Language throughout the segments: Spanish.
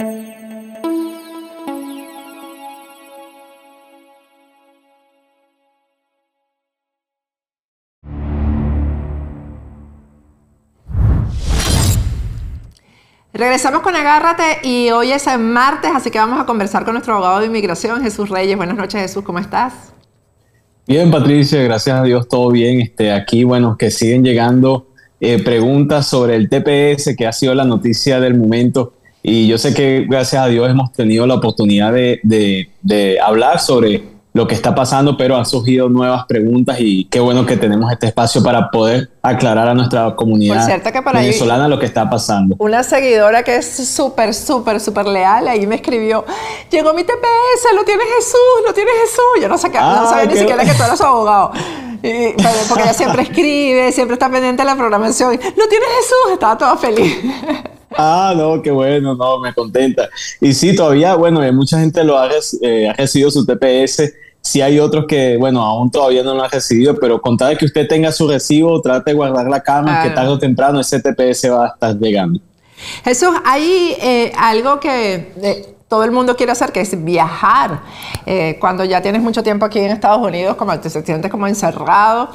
Regresamos con Agárrate y hoy es martes, así que vamos a conversar con nuestro abogado de inmigración, Jesús Reyes. Buenas noches, Jesús, ¿cómo estás? Bien, Patricia, gracias a Dios, todo bien. Este, aquí, bueno, que siguen llegando eh, preguntas sobre el TPS, que ha sido la noticia del momento. Y yo sé que, gracias a Dios, hemos tenido la oportunidad de, de hablar sobre lo que está pasando, pero han surgido nuevas preguntas y qué bueno que tenemos este espacio para poder aclarar a nuestra comunidad venezolana lo que está pasando. Una seguidora que es súper, súper, súper leal ahí me escribió, llegó mi TPS, lo tiene Jesús, lo tiene Jesús. Yo no, sabía, no sabía ni siquiera que tú eras su abogado. porque ella siempre escribe, siempre está pendiente de la programación. Lo tiene Jesús, estaba toda feliz. Ah, no, qué bueno, no, me contenta. Y sí, todavía, bueno, mucha gente lo ha, eh, ha recibido su TPS si hay otros que, bueno, aún todavía no lo han recibido, pero contar que usted tenga su recibo, trate de guardar la cama, que tarde o temprano ese TPS va a estar llegando. Jesús, hay eh, algo que eh, todo el mundo quiere hacer, que es viajar. Eh, cuando ya tienes mucho tiempo aquí en Estados Unidos, como te sientes como encerrado.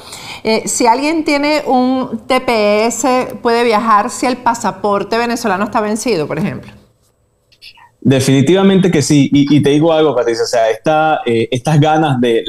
si alguien tiene un TPS, puede viajar si el pasaporte venezolano está vencido, por ejemplo. Definitivamente que sí. Y, te digo algo, Patricia, o sea, eh, estas ganas de,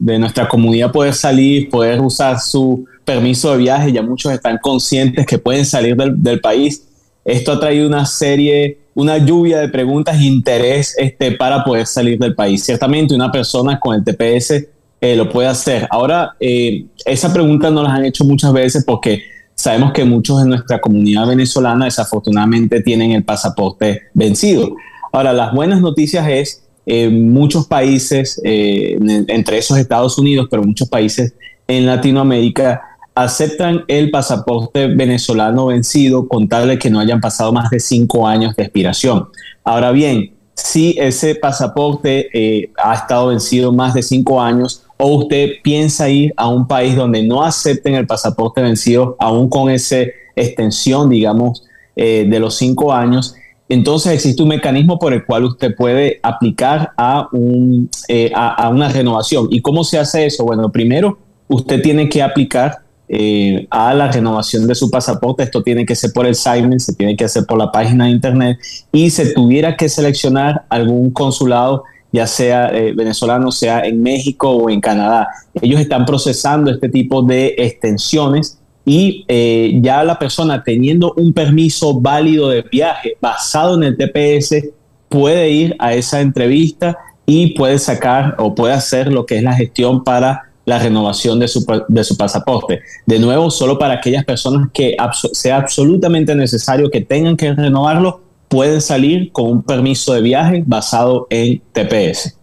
de nuestra comunidad poder salir, poder usar su permiso de viaje, ya muchos están conscientes que pueden salir del, país. Esto ha traído una serie, una lluvia de preguntas e interés este, para poder salir del país. Ciertamente una persona con el TPS eh, lo puede hacer. Ahora, eh, esa pregunta no las han hecho muchas veces porque sabemos que muchos de nuestra comunidad venezolana desafortunadamente tienen el pasaporte vencido. Ahora, las buenas noticias es eh, muchos países, eh, entre esos Estados Unidos, pero muchos países en Latinoamérica, aceptan el pasaporte venezolano vencido con tal de que no hayan pasado más de cinco años de expiración. Ahora bien, si ese pasaporte eh, ha estado vencido más de cinco años o usted piensa ir a un país donde no acepten el pasaporte vencido, aún con esa extensión, digamos, de los cinco años, entonces existe un mecanismo por el cual usted puede aplicar a, un, eh, a, una renovación. ¿Y cómo se hace eso? Bueno, primero usted tiene que aplicar eh, a la renovación de su pasaporte. Esto tiene que ser por el site, se tiene que hacer por la página de internet y se tuviera que seleccionar algún consulado ya sea eh, venezolano, sea en México o en Canadá. Ellos están procesando este tipo de extensiones y eh, ya la persona teniendo un permiso válido de viaje basado en el TPS puede ir a esa entrevista y puede sacar o puede hacer lo que es la gestión para la renovación de su, de su pasaporte. De nuevo, solo para aquellas personas que sea absolutamente necesario que tengan que renovarlo, pueden salir con un permiso de viaje basado en TPS.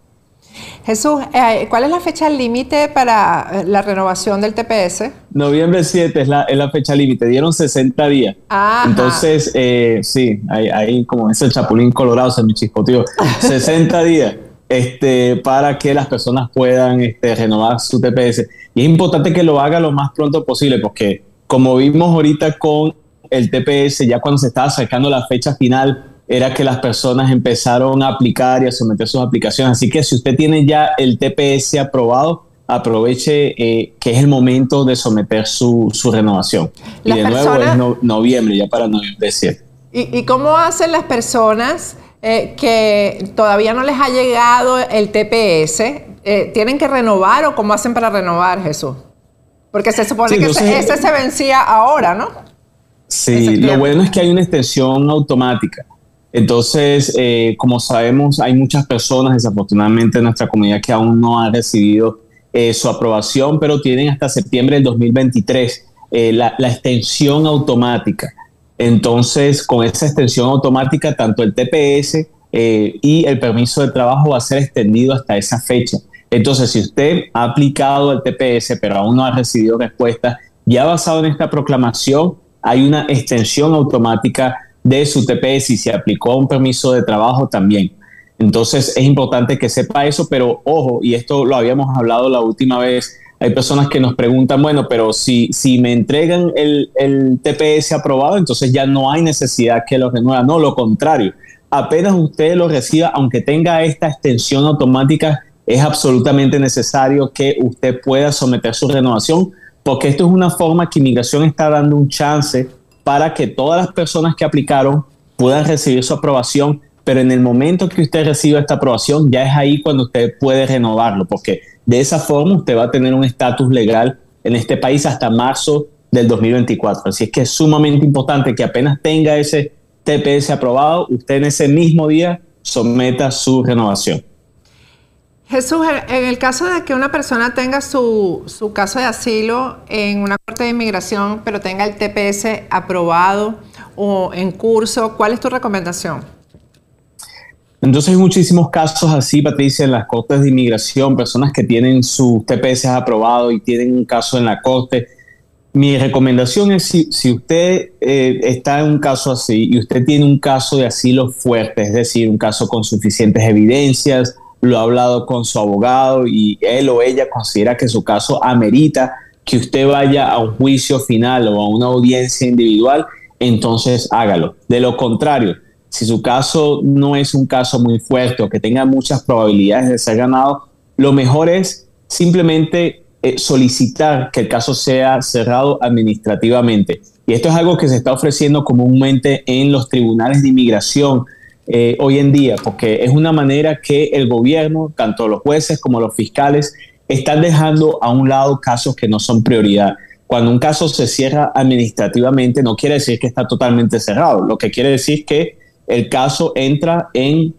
Jesús, eh, ¿cuál es la fecha límite para eh, la renovación del TPS? Noviembre 7 es la, es la fecha límite, dieron 60 días. Entonces, eh, sí, ahí, como es el chapulín colorado, se me chispoteó. 60 días este, para que las personas puedan este, renovar su TPS. Y es importante que lo haga lo más pronto posible, porque como vimos ahorita con el TPS, ya cuando se estaba acercando la fecha final, era que las personas empezaron a aplicar y a someter sus aplicaciones. Así que si usted tiene ya el TPS aprobado, aproveche eh, que es el momento de someter su, renovación. y de nuevo es noviembre, ya para noviembre 7. ¿Y, cómo hacen las personas eh, que todavía no les ha llegado el TPS? Eh, ¿Tienen que renovar o cómo hacen para renovar, Jesús? Porque se supone que ese, se vencía ahora, ¿no? Sí, lo bueno es que hay una extensión automática. Entonces, eh, como sabemos, hay muchas personas, desafortunadamente, en nuestra comunidad que aún no han recibido eh, su aprobación, pero tienen hasta septiembre del 2023 eh, la, extensión automática. Entonces, con esa extensión automática, tanto el TPS y el permiso de trabajo va a ser extendido hasta esa fecha. Entonces, si usted ha aplicado el TPS, pero aún no ha recibido respuesta, ya basado en esta proclamación, hay una extensión automática de su TPS y se aplicó a un permiso de trabajo también. Entonces es importante que sepa eso, pero ojo, y esto lo habíamos hablado la última vez, hay personas que nos preguntan, bueno, pero si, si me entregan el, el TPS aprobado, entonces ya no hay necesidad que lo renueva. No, lo contrario. apenas usted lo reciba, aunque tenga esta extensión automática, es absolutamente necesario que usted pueda someter su renovación, porque esto es una forma que inmigración está dando un chance para que todas las personas que aplicaron puedan recibir su aprobación, pero en el momento que usted reciba esta aprobación, ya es ahí cuando usted puede renovarlo, porque de esa forma usted va a tener un estatus legal en este país hasta marzo del 2024. Así es que es sumamente importante que apenas tenga ese TPS aprobado, usted en ese mismo día someta su renovación. Jesús, en el caso de que una persona tenga su, su, caso de asilo en una corte de inmigración, pero tenga el TPS aprobado o en curso, ¿cuál es tu recomendación? Entonces hay muchísimos casos así, Patricia, en las cortes de inmigración, personas que tienen su TPS aprobado y tienen un caso en la corte. Mi recomendación es si, si usted eh, está en un caso así y usted tiene un caso de asilo fuerte, es decir, un caso con suficientes evidencias, lo ha hablado con su abogado y él o ella considera que su caso amerita que usted vaya a un juicio final o a una audiencia individual, entonces hágalo. De lo contrario, si su caso no es un caso muy fuerte o que tenga muchas probabilidades de ser ganado, lo mejor es simplemente eh, solicitar que el caso sea cerrado administrativamente. Y esto es algo que se está ofreciendo comúnmente en los tribunales de inmigración eh, hoy en día, porque es una manera que el gobierno, tanto los jueces como los fiscales, están dejando a un lado casos que no son prioridad. Cuando un caso se cierra administrativamente, no quiere decir que está totalmente cerrado. Lo que quiere decir que el caso entra en,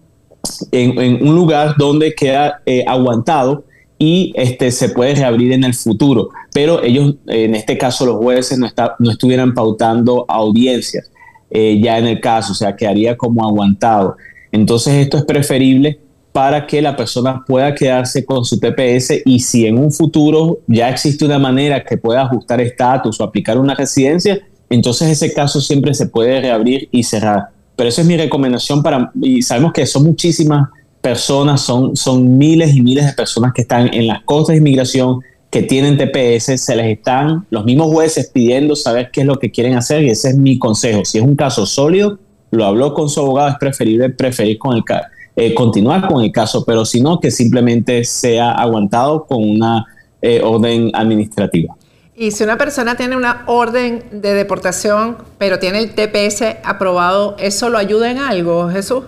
en, un lugar donde queda eh, aguantado y este, se puede reabrir en el futuro. Pero ellos, en este caso, los jueces no, está, no estuvieran pautando audiencias. Eh, ya en el caso, o sea, quedaría como aguantado. Entonces esto es preferible para que la persona pueda quedarse con su TPS y si en un futuro ya existe una manera que pueda ajustar estatus o aplicar una residencia, entonces ese caso siempre se puede reabrir y cerrar. Pero esa es mi recomendación para, y sabemos que son muchísimas personas, son, son miles y miles de personas que están en las costas de inmigración, que tienen TPS, se les están los mismos jueces pidiendo saber qué es lo que quieren hacer y ese es mi consejo. Si es un caso sólido, lo habló con su abogado, es preferible preferir con el eh, continuar con el caso, pero si no, que simplemente sea aguantado con una eh, orden administrativa. Y si una persona tiene una orden de deportación, pero tiene el TPS aprobado, ¿eso lo ayuda en algo, Jesús?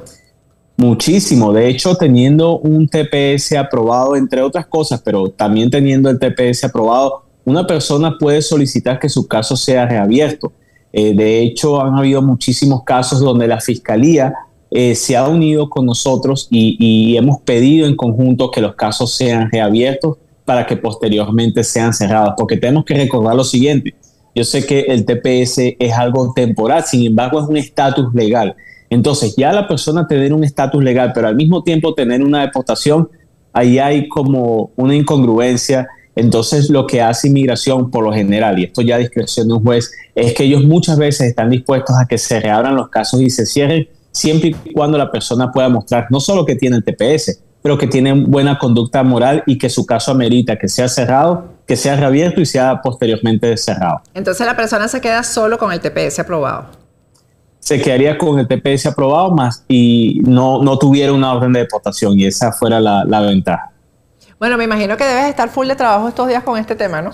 Muchísimo. De hecho, teniendo un TPS aprobado, entre otras cosas, pero también teniendo el TPS aprobado, una persona puede solicitar que su caso sea reabierto. Eh, de hecho, han habido muchísimos casos donde la fiscalía eh, se ha unido con nosotros y, y, hemos pedido en conjunto que los casos sean reabiertos para que posteriormente sean cerrados, porque tenemos que recordar lo siguiente. Yo sé que el TPS es algo temporal, sin embargo es un estatus legal. Entonces, ya la persona tener un estatus legal, pero al mismo tiempo tener una deportación, ahí hay como una incongruencia. Entonces, lo que hace inmigración por lo general, y esto ya a discreción de un juez, es que ellos muchas veces están dispuestos a que se reabran los casos y se cierren siempre y cuando la persona pueda mostrar no solo que tiene el TPS, pero que tiene buena conducta moral y que su caso amerita que sea cerrado, que sea reabierto y sea posteriormente cerrado. Entonces la persona se queda solo con el TPS aprobado se quedaría con el TPS aprobado más y no, no tuviera una orden de deportación y esa fuera la, la ventaja. Bueno, me imagino que debes estar full de trabajo estos días con este tema, ¿no?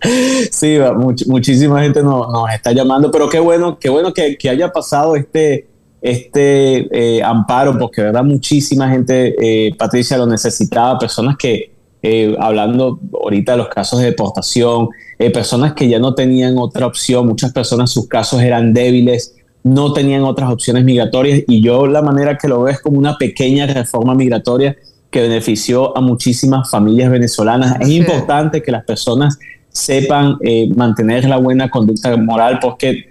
sí, muchísima gente nos, está llamando, pero qué bueno, qué bueno que, que haya pasado este, este eh, amparo, porque verdad muchísima gente, eh, Patricia, lo necesitaba, personas que, eh, hablando ahorita de los casos de deportación, eh, personas que ya no tenían otra opción, muchas personas sus casos eran débiles, no tenían otras opciones migratorias. Y yo la manera que lo veo es como una pequeña reforma migratoria que benefició a muchísimas familias venezolanas. Es. importante que las personas sepan eh, mantener la buena conducta moral porque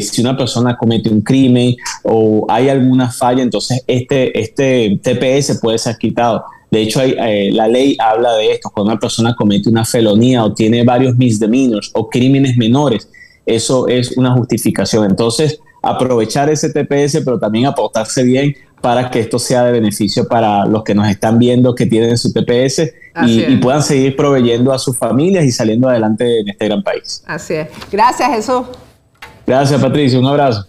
si una persona comete un crimen o hay alguna falla, entonces este, este TPS puede ser quitado. De hecho, eh, la ley habla de esto, cuando una persona comete una felonía o tiene varios misdemeanors o crímenes menores, eso es una justificación. Entonces, aprovechar ese TPS, pero también aportarse bien para que esto sea de beneficio para los que nos están viendo que tienen su TPS y, y, puedan seguir proveyendo a sus familias y saliendo adelante en este gran país. Así es. Gracias, Jesús. Gracias, Patricia. Un abrazo.